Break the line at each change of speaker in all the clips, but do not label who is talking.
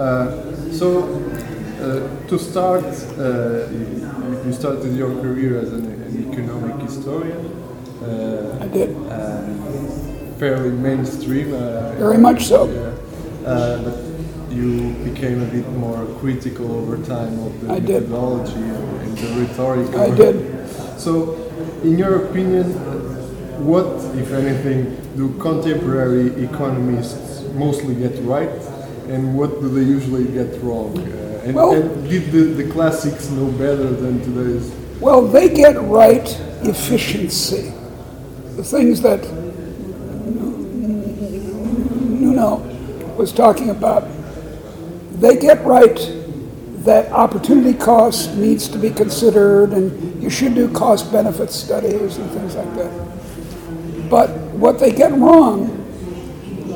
Uh, so, uh, to start, uh, you, you started your career as an, an economic historian.
I did.
fairly mainstream. Uh,
Very much so.
Yeah. Uh, but you became a bit more critical over time of the
I
methodology and, and the rhetoric.
I did.
So, in your opinion, what, if anything, do contemporary economists mostly get right, and what do they usually get wrong? Uh, and,
Well-
and did the, the classics know better than today's?
Well, they get right efficiency. The things that Nuno was talking about. They get right that opportunity cost needs to be considered and you should do cost benefit studies and things like that. But what they get wrong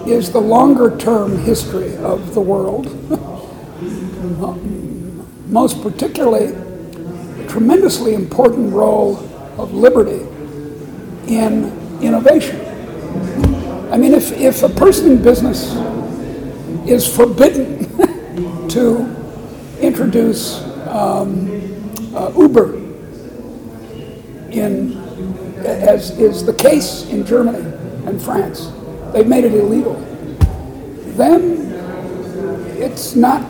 is the longer term history of the world. Most particularly, the tremendously important role of liberty in innovation. I mean, if, if a person in business is forbidden to introduce um, uh, Uber in, as is the case in Germany and France, they've made it illegal, then it's not,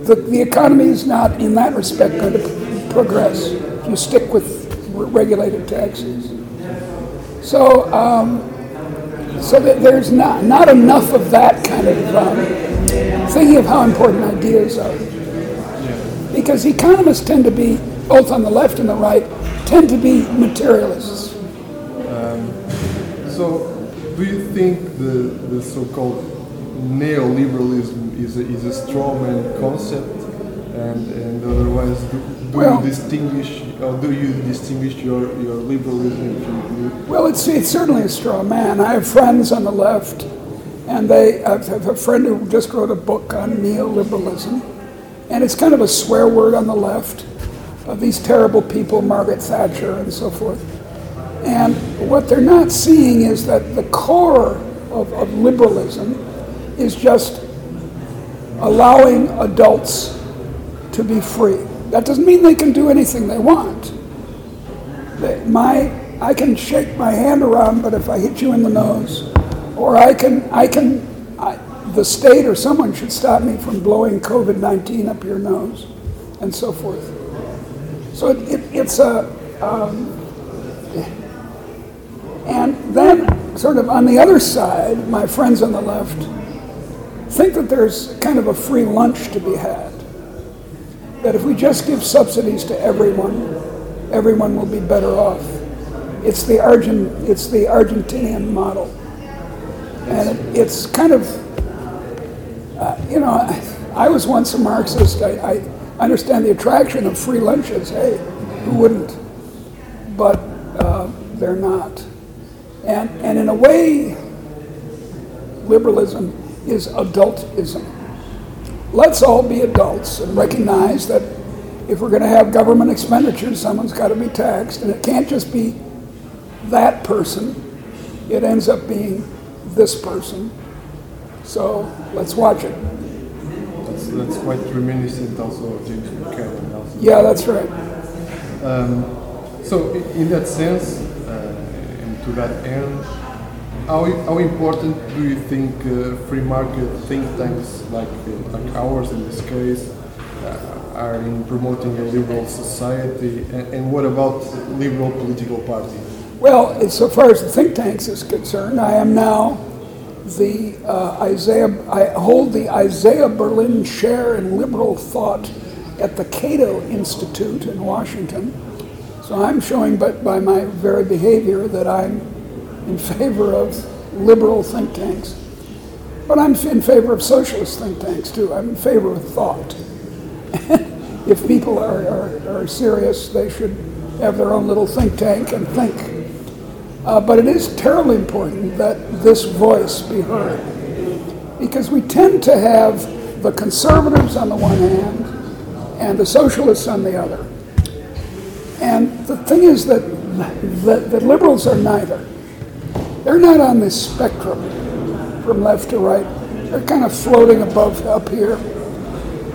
the, the economy is not in that respect going to progress if you stick with regulated taxis. So, um, so that there's not, not enough of that kind of um, thinking of how important ideas are. Because economists tend to be, both on the left and the right, tend to be materialists.
So, do you think the, the so-called neoliberalism is a, is a straw man concept, and, and otherwise, do, do
Well-
you distinguish, or do you distinguish your, your liberalism you
Well, it's, it's certainly a straw man. I have friends on the left, and they I have a friend who just wrote a book on neoliberalism, and it's kind of a swear word on the left of these terrible people, Margaret Thatcher and so forth. And what they're not seeing is that the core of, of liberalism is just allowing adults to be free. That doesn't mean they can do anything they want. They- My, I can shake my hand around, but if I hit you in the nose, or I can, I can, I, the state or someone should stop me from blowing COVID-19 up your nose, and so forth. So it, it, it's a, um, and then sort of on the other side, my friends on the left think that there's kind of a free lunch to be had. That if we just give subsidies to everyone, everyone will be better off. It's the Argent, it's the Argentinian model, and it, it's kind of, uh, you know, I, was once a Marxist. I, I understand the attraction of free lunches. Hey, who wouldn't? But uh, they're not, and and in a way, liberalism is adultism let's all be adults and recognize that if we're going to have government expenditures, someone's got to be taxed, and it can't just be that person. It ends up being this person. So let's watch it.
that's, that's quite reminiscent also of James Buchanan.
Yeah, that's right.
Um, so, in that sense, to that end, how, how important do you think uh, free market think tanks like, uh, like ours in this case uh, are in promoting a liberal society? And, and what about liberal political parties?
Well, so far as the think tanks is concerned, I am now the uh, Isaiah. I hold the Isaiah Berlin Chair in Liberal Thought at the Cato Institute in Washington. So I'm showing, but by my very behavior, that I'm in favor of liberal think tanks. But I'm in favor of socialist think tanks too. I'm in favor of thought. if people are, are, are serious, they should have their own little think tank and think. Uh, but it is terribly important that this voice be heard. Because we tend to have the conservatives on the one hand and the socialists on the other. And the thing is that, the, that liberals are neither. They're not on this spectrum from left to right. They're kind of floating above up here.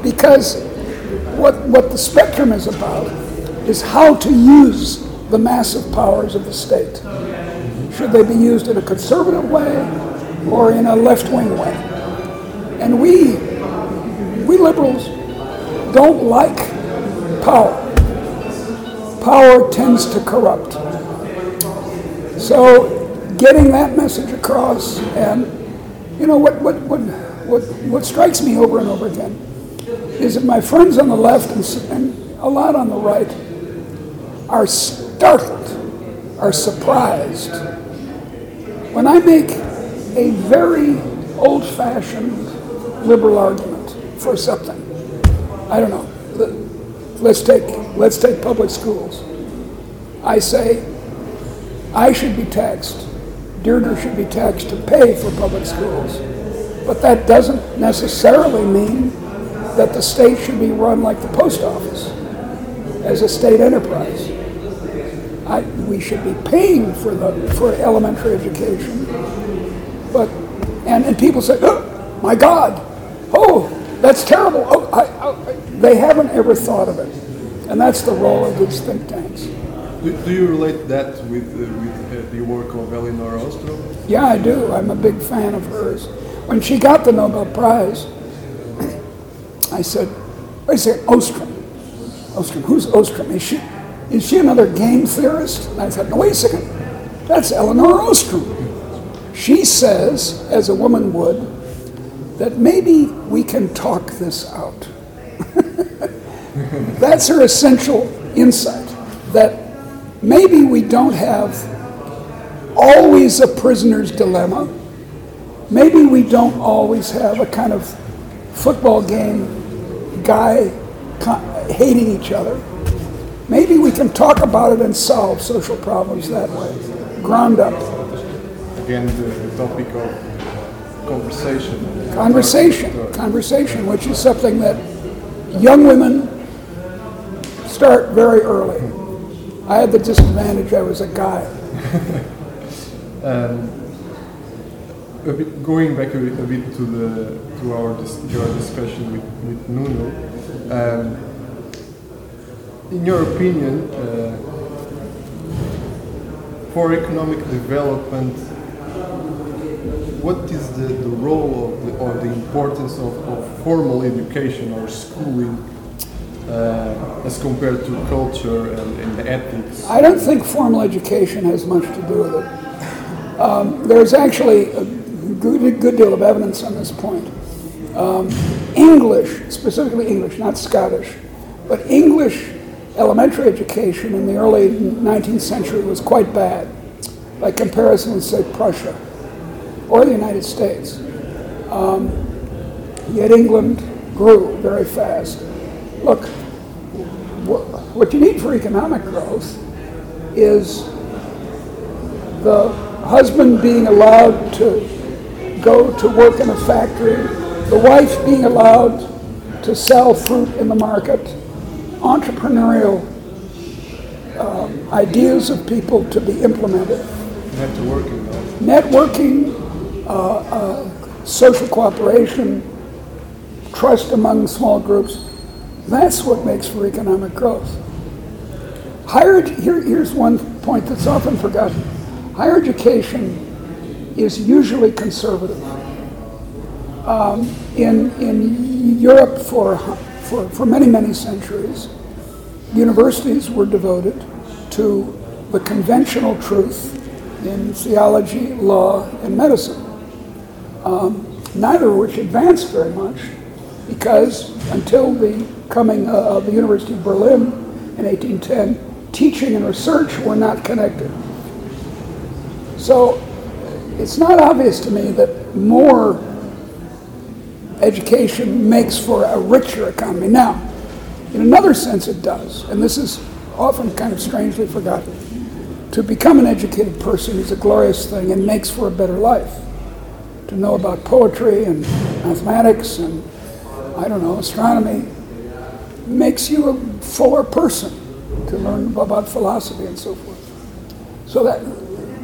because what, what the spectrum is about is how to use the massive powers of the state. Should they be used in a conservative way or in a left wing way? And we, we liberals, don't like power. Power tends to corrupt. So, getting that message across, and you know what, what, what, what, what strikes me over and over again is that my friends on the left and, and a lot on the right are startled, are surprised when I make a very old fashioned liberal argument for something. I don't know. Let's take, let's take public schools. I say I should be taxed. Deirdre should be taxed to pay for public schools. But that doesn't necessarily mean that the state should be run like the post office as a state enterprise. I, we should be paying for the for elementary education, but and, and people say, oh, my God, oh, that's terrible. Oh, I, I, they haven't ever thought of it, and that's the role of these think tanks.
Do, do you relate that with uh, with uh, the work of Elinor Ostrom?
Yeah, I do. I'm a big fan of hers. When she got the Nobel Prize, I said, a second, Ostrom. Ostrom, who's Ostrom? Is she, is she another game theorist? And I said, no, wait a second, that's Elinor Ostrom. She says, as a woman would, that maybe we can talk this out. that's her essential insight, that maybe we don't have always a prisoner's dilemma. Maybe we don't always have a kind of football game guy hating each other. Maybe we can talk about it and solve social problems that way, ground up.
Again, the, the topic of conversation.
Conversation, conversation, which is something that young women start very early. I had the disadvantage I was a guy.
um, a bit, going back a bit, a bit to the to our your discussion with, with Nuno, um, in your opinion, uh, for economic development, what is the, the role of the, or the importance of, of formal education or schooling uh, as compared to culture and, and, ethics?
I don't think formal education has much to do with it. Um, there's actually a good, good deal of evidence on this point. Um, English, specifically English, not Scottish, but English elementary education in the early 19th century was quite bad by comparison with, say, Prussia or the United States. Um, yet England grew very fast. Look, what you need for economic growth is the husband being allowed to go to work in a factory, the wife being allowed to sell fruit in the market, entrepreneurial um, ideas of people to be implemented.
Networking,
Networking, uh, uh, social cooperation, trust among small groups. That's what makes for economic growth. Higher, here, here's one point that's often forgotten. Higher education is usually conservative. Um, in, in Europe for, for, for many, many centuries, universities were devoted to the conventional truth in theology, law, and medicine. Um, neither of which advanced very much because until the coming of the University of Berlin in 1810, teaching and research were not connected. So it's not obvious to me that more education makes for a richer economy. Now, in another sense, it does, and this is often kind of strangely forgotten. To become an educated person is a glorious thing and makes for a better life. To know about poetry and mathematics and, I don't know, astronomy makes you a fuller person to learn about philosophy and so forth. So that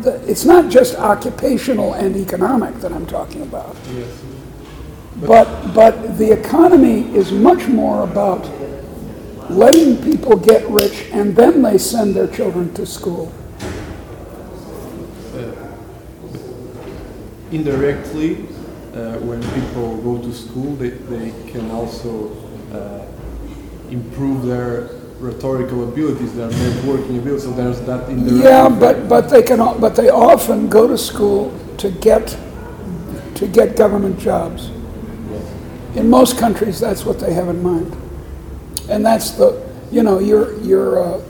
the, it's not just occupational and economic that I'm talking about.
Yes.
But, but the economy is much more about letting people get rich and then they send their children to school.
indirectly, uh, when people go to school, they, they can also uh, improve their rhetorical abilities, their networking abilities. So there's that indirect.
Yeah, but, but they can, but they often go to school to get, to get government jobs. In most countries, that's what they have in mind. And that's the, you know, you're, you're a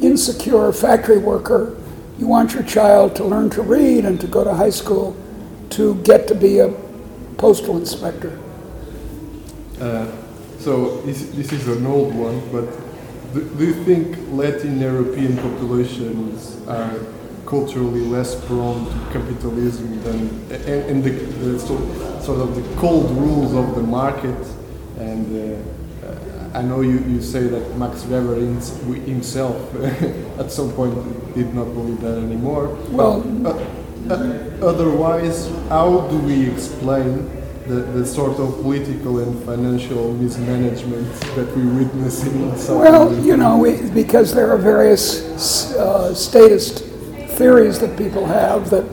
insecure factory worker. You want your child to learn to read and to go to high school to get to be a postal inspector.
Uh, so this, this is an old one, but do, do you think Latin European populations are culturally less prone to capitalism than and, and the, the sort, sort of the cold rules of the market? And uh, I know you, you say that Max Weber himself at some point did not believe that anymore.
Well-
uh, uh, otherwise, how do we explain the, the sort of political and financial mismanagement that we witness in South
Well, you know, we, because there are various uh, statist theories that people have that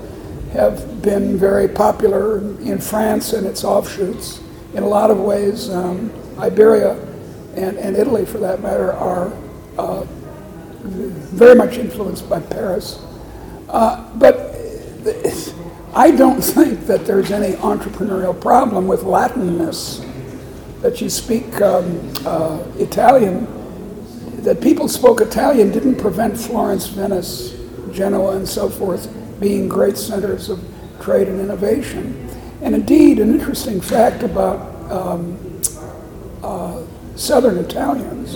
have been very popular in France and its offshoots. In a lot of ways, um, Iberia and, and Italy, for that matter, are uh, very much influenced by Paris. Uh, but I don't think that there's any entrepreneurial problem with Latinness that you speak um, uh, Italian, that people spoke Italian didn't prevent Florence, Venice, Genoa, and so forth being great centers of trade and innovation. And indeed, an interesting fact about um, uh, southern Italians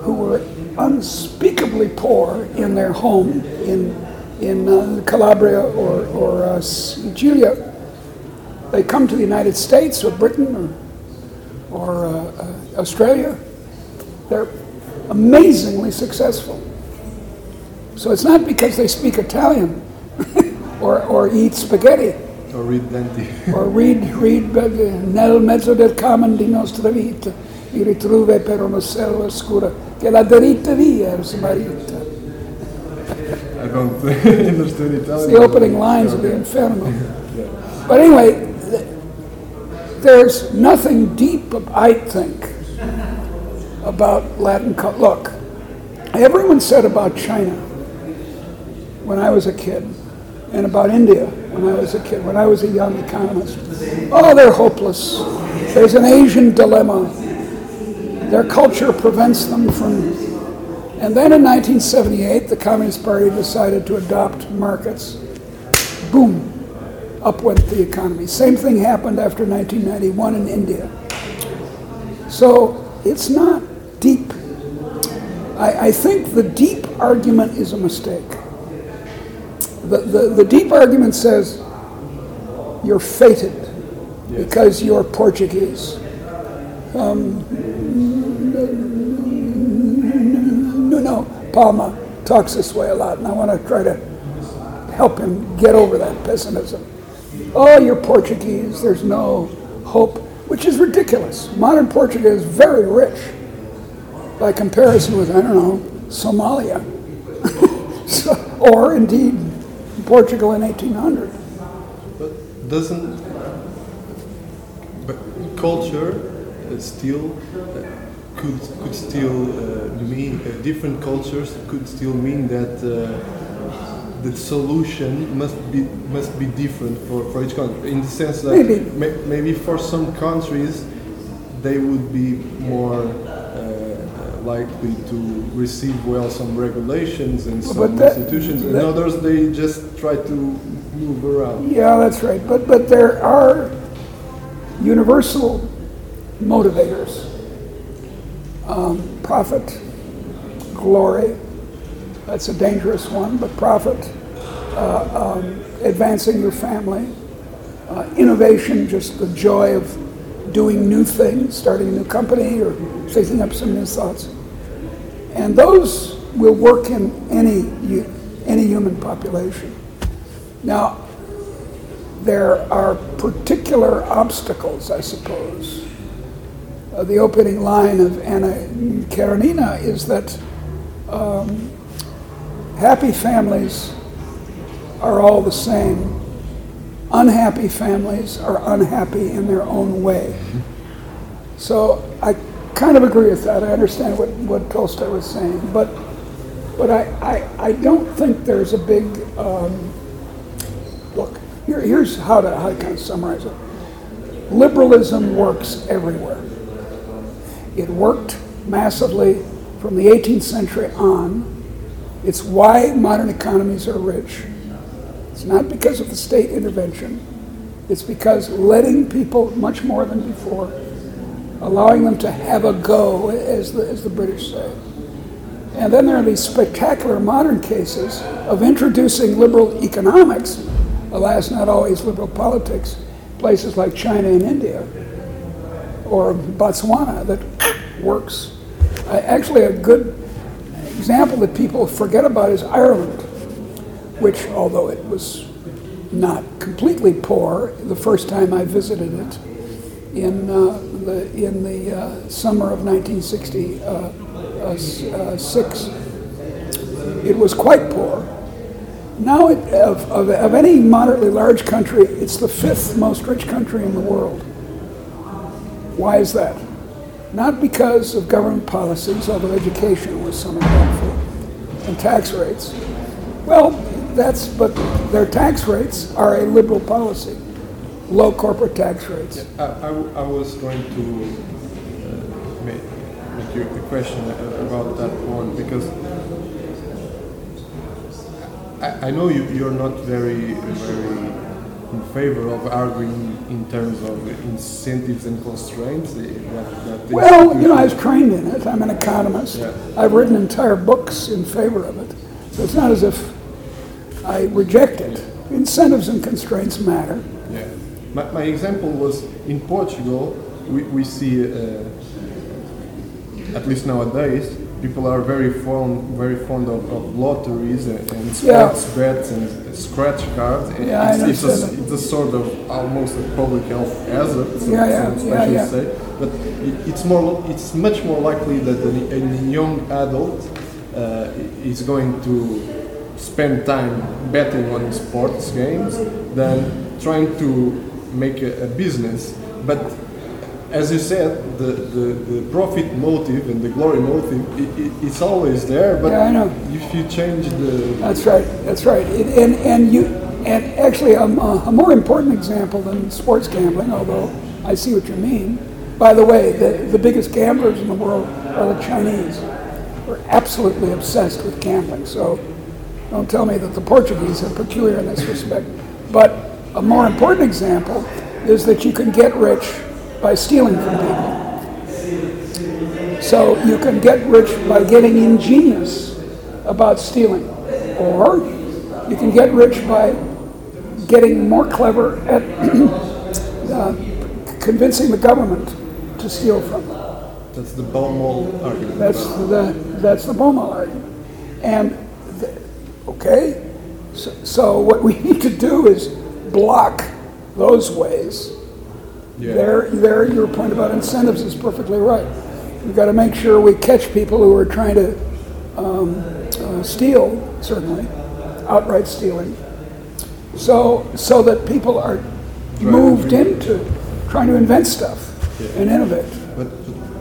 who were unspeakably poor in their home in, in uh, Calabria or, or uh, Sicilia, they come to the United States or Britain or or uh, Australia, they're amazingly successful. So it's not because they speak Italian or, or eat spaghetti
Or read Dante.
or read, read uh, nel mezzo del cammin di nostra vita mi ritrove per una selva scura che la diritta via.
I don't understand Italian.
the opening lines of the Inferno. But anyway, th- there's nothing deep, I think, about Latin culture. Look, everyone said about China when I was a kid, and about India when I was a kid, when I was a young economist. Oh, they're hopeless. There's an Asian dilemma. Their culture prevents them from and then in 1978, the Communist Party decided to adopt markets. Boom, up went the economy. Same thing happened after 1991 in India. So it's not deep. I, I think the deep argument is a mistake. The, the, the deep argument says you're fated because you're Portuguese. No, Palma talks this way a lot, and I want to try to help him get over that pessimism. Oh, you're Portuguese, there's no hope, which is ridiculous. Modern Portugal is very rich by comparison with, I don't know, Somalia, so, or indeed Portugal in 1800.
But doesn't but culture uh, still could could still uh, mean uh, different cultures could still mean that uh, the solution must be must be different for, for each country in the sense that
Maybe.
may, maybe for some countries they would be more uh, likely to receive well some regulations and some
that-
institutions and
that-
others they just try to move around
Yeah, that's right. But but there are universal motivators: um, profit, glory. That's a dangerous one, but profit, uh, um, advancing your family, uh, innovation, just the joy of doing new things, starting a new company or taking up some new thoughts. And those will work in any, any human population. Now, there are particular obstacles, I suppose. Uh, the opening line of Anna Karenina is that um, happy families are all the same. Unhappy families are unhappy in their own way. So I kind of agree with that. I understand what, what Tolstoy was saying, but but I, I, I don't think there's a big um, look. Here, here's how to how to kind of summarize it. Liberalism works everywhere. It worked massively from the 18th century on. It's why modern economies are rich. It's not because of the state intervention. It's because letting people much more than before, allowing them to have a go, as the, as the British say. And then there are these spectacular modern cases of introducing liberal economics, alas, not always liberal politics, places like China and India or Botswana that works. Uh, actually, a good example that people forget about is Ireland, which, although it was not completely poor the first time I visited it in uh, the, in the uh, summer of 1966, it was quite poor. Now, it, of, of, of any moderately large country, it's the fifth most rich country in the world. Why is that? Not because of government policies, although education was somewhat helpful, and tax rates. Well, that's, but their tax rates are a liberal policy, low corporate tax rates.
I, I, I was going to uh, make, make you a question about that one because I, I know you, you're not very, very in favor of arguing in terms of incentives and constraints. That, that
well, you know, I was trained in it. I'm an economist.
Yeah.
I've written entire books in favor of it. So it's not as if I reject it. Incentives and constraints matter.
Yeah. My, my example was in Portugal, we, we see, uh, at least nowadays, people are very fond, very fond of, of lotteries and, and
Yeah.
sports bets and scratch cards. And
Yeah, I
it's, it's, a, it's a sort of almost a public health hazard, some,
Yeah, yeah,
some
yeah, yeah.
say. But it, it's more, it's much more likely that a, a young adult uh, is going to spend time betting on sports games than trying to make a, a business. But as you said, the, the, the profit motive and the glory motive, it, it, it's always there. But
Yeah, I know.
if you change the
That's right. That's right. It, and and you and actually a, a more important example than sports gambling, although I see what you mean. By the way, the, the biggest gamblers in the world are the Chinese. We're absolutely obsessed with gambling. So don't tell me that the Portuguese are peculiar in this respect. But a more important example is that you can get rich by stealing from people. So you can get rich by getting ingenious about stealing, or you can get rich by getting more clever at uh, convincing the government to steal from them.
that's the Baumol argument.
That's the that's the Baumol argument. And th- okay, so, so what we need to do is block those ways.
Yeah.
There, there, your point about incentives is perfectly right. We've got to make sure we catch people who are trying to um, uh, steal, certainly, outright stealing, so so that people are moved into trying to invent stuff and innovate.
But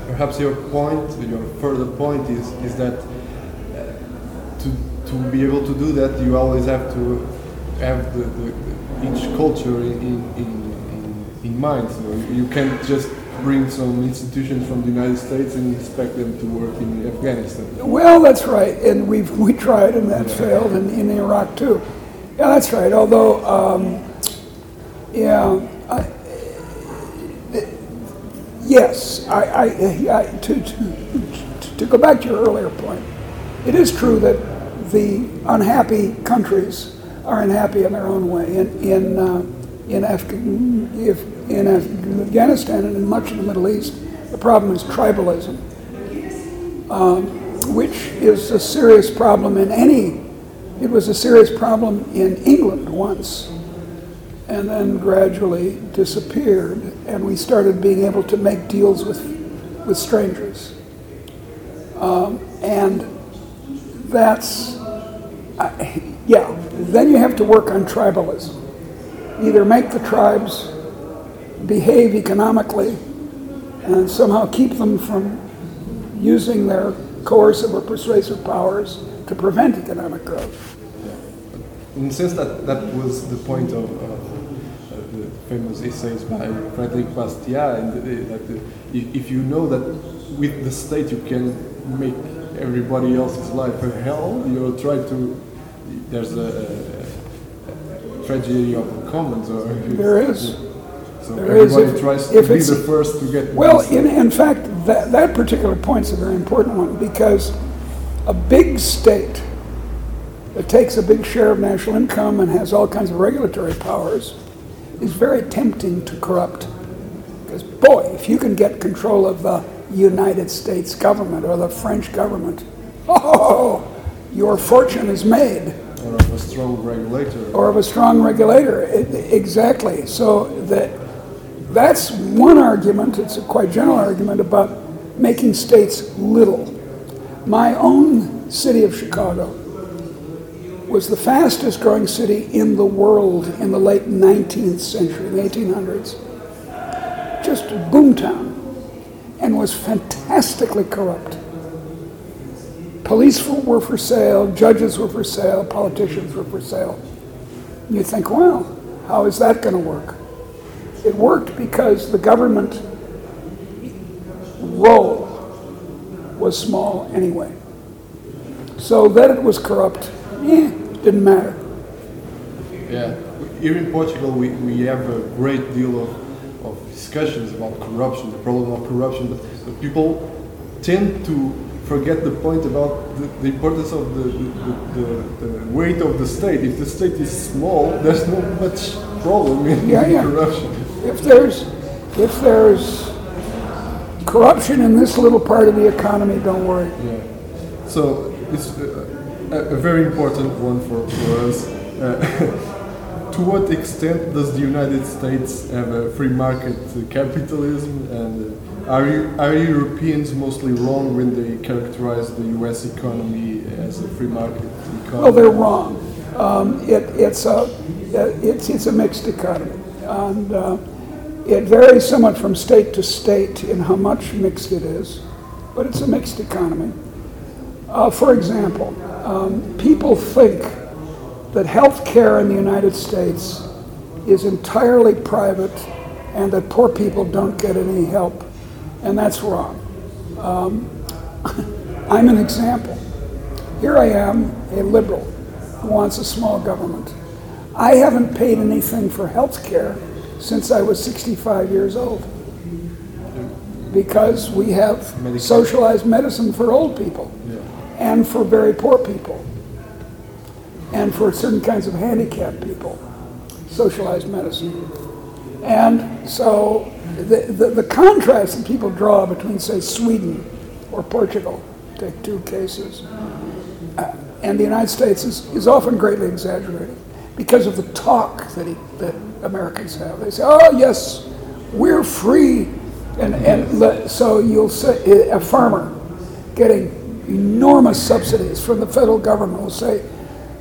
perhaps your point, your further point is, is that uh, to, to be able to do that, you always have to have the, the, each culture in, in, in, in mind. So you can't just bring some institutions from the United States and expect them to work in Afghanistan.
Well, that's right, and we've we tried, and that failed, and in Iraq too. Yeah, that's right. Although, um, yeah, I, yes, I, I, I to, to to go back to your earlier point, it is true that the unhappy countries are unhappy in their own way. In in uh, in, Afghan, if, in Afghanistan and in much of the Middle East, the problem is tribalism which is a serious problem in any. It was a serious problem in England once, and then gradually disappeared, and we started being able to make deals with, with strangers. Um, and that's, I, yeah, then you have to work on tribalism. Either make the tribes behave economically and somehow keep them from using their coercive or persuasive powers to prevent economic growth.
In the sense that that was the point of, of the famous essays by Frederic Bastiat, and the, that the, if you know that with the state you can make everybody else's life a hell, you'll try to. There's a, a tragedy of the commons, or
there is.
So
there
everybody
if,
tries to be the first to get.
Well, in, in fact, that, that particular point is a very important one because a big state that takes a big share of national income and has all kinds of regulatory powers is very tempting to corrupt. Because, boy, if you can get control of the United States government or the French government, oh, your fortune is made.
Or of a strong regulator.
Or of a strong regulator, it, exactly. So that that's one argument, it's a quite general argument about making states little. My own city of Chicago was the fastest growing city in the world in the late 19th century, the 1800s. Just a boomtown, and was fantastically corrupt. Police were for sale, judges were for sale, politicians were for sale. You think, well, how is that going to work? It worked because the government role was small anyway. So that it was corrupt, eh, didn't matter.
Yeah, here in Portugal, we, we have a great deal of, of discussions about corruption, the problem of corruption, but, but people tend to forget the point about the, the importance of the, the, the, the, weight of the state. If the state is small, there's not much problem in
yeah, yeah.
corruption.
If there's, if there's corruption in this little part of the economy, don't worry.
Yeah. So it's a, a very important one for, for us. Uh, to what extent does the United States have a free market capitalism and are, are Europeans mostly wrong when they characterize the U.S. economy as a free market economy?
Well, they're wrong. Um, it, it's, a, it's, it's a mixed economy. And uh, it varies somewhat from state to state in how much mixed it is, but it's a mixed economy. Uh, for example, um, people think that health care in the United States is entirely private and that poor people don't get any help and that's wrong. Um, I'm an example. Here I am, a liberal who wants a small government. I haven't paid anything for health care since I was 65 years old. Because we have socialized medicine for old people and for very poor people and for certain kinds of handicapped people, socialized medicine. And so the, the, the, contrast that people draw between, say, Sweden or Portugal, take two cases, uh, and the United States is, is often greatly exaggerated because of the talk that, he, that Americans have. They say, oh, yes, we're free. And, and le, so you'll say a farmer getting enormous subsidies from the federal government will say,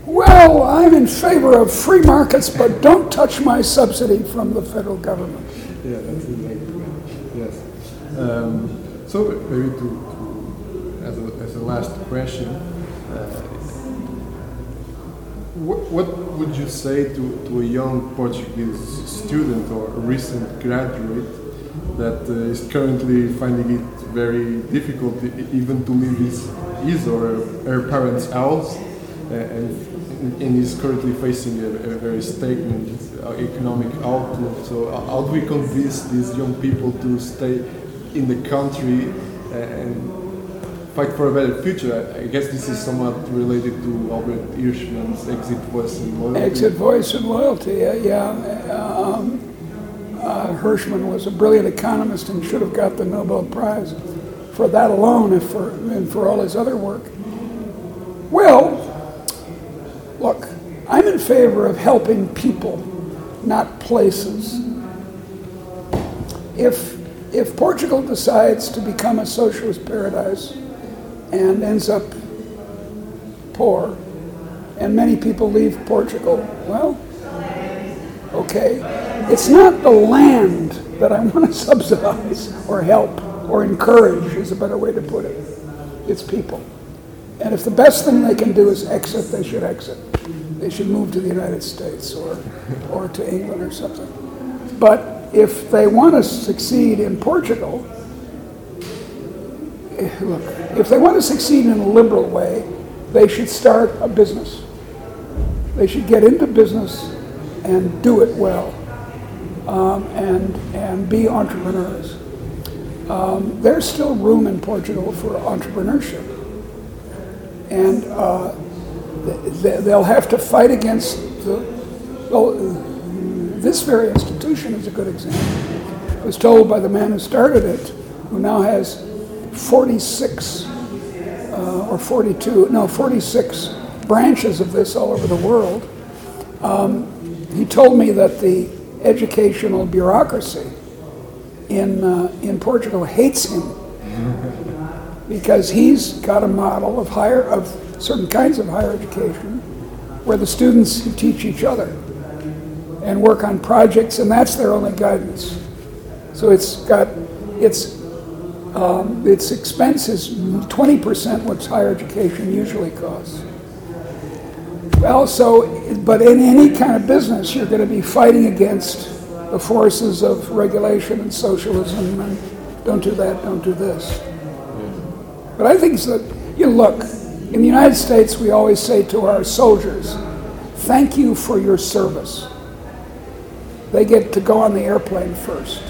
well, I'm in favor of free markets, but don't touch my subsidy from the federal government.
Yeah, that's exactly. Yes. Um, so maybe to, to, as, a, as a last question, what, what would you say to, to a young Portuguese student or a recent graduate that uh, is currently finding it very difficult even to leave his, his or her parents' house uh, and and is currently facing a, a very stagnant uh, economic outlook. So uh, how do we convince these young people to stay in the country and fight for a better future? I guess this is somewhat related to Albert Hirschman's exit voice and loyalty.
Exit voice and loyalty, uh, yeah. Um, uh, Hirschman was a brilliant economist and should have got the Nobel Prize for that alone and for, and for all his other work. Well, Look, I'm in favor of helping people not places. If, if Portugal decides to become a socialist paradise and ends up poor, and many people leave Portugal, well, okay. It's not the land that I want to subsidize or help or encourage, is a better way to put it. It's people. And if the best thing they can do is exit, they should exit. They should move to the United States or, or to England or something. But if they want to succeed in Portugal, look, if they want to succeed in a liberal way, they should start a business. They should get into business and do it well um, and, and be entrepreneurs. Um, there's still room in Portugal for entrepreneurship. And uh, th- they'll have to fight against the, well, this very institution is a good example. I was told by the man who started it, who now has 46 uh, or 42, no, 46 branches of this all over the world. Um, he told me that the educational bureaucracy in, uh, in Portugal hates him because he's got a model of higher of certain kinds of higher education where the students teach each other and work on projects and that's their only guidance so it's got its um, its expense is 20% what higher education usually costs well so but in any kind of business you're going to be fighting against the forces of regulation and socialism and don't do that don't do this but I think that, you look, in the United States, we always say to our soldiers, thank you for your service. They get to go on the airplane first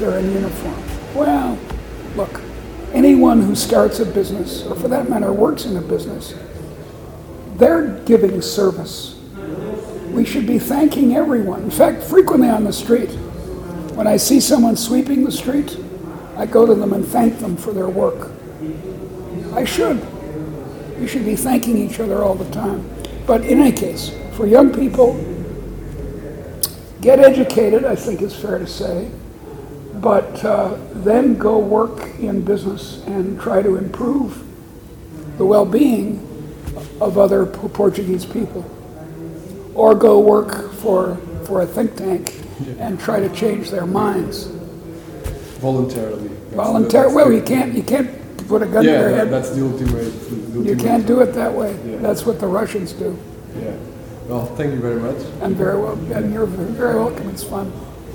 they're in uniform. Well, look, anyone who starts a business, or for that matter, works in a business, they're giving service. We should be thanking everyone. In fact, frequently on the street, when I see someone sweeping the street, I go to them and thank them for their work. I should. We should be thanking each other all the time. But in any case, for young people, get educated, I think is fair to say, but uh, then go work in business and try to improve the well being of other Portuguese people. Or go work for, for a think tank and try to change their minds.
voluntarily. Voluntarily.
Well, you can't, you can't put a gun to their
that-
head.
that's the ultimate. the
You can't do it that way.
Yeah.
That's what the Russians do.
Yeah. Well, thank you very much.
And very well, and you're very welcome. It's fun.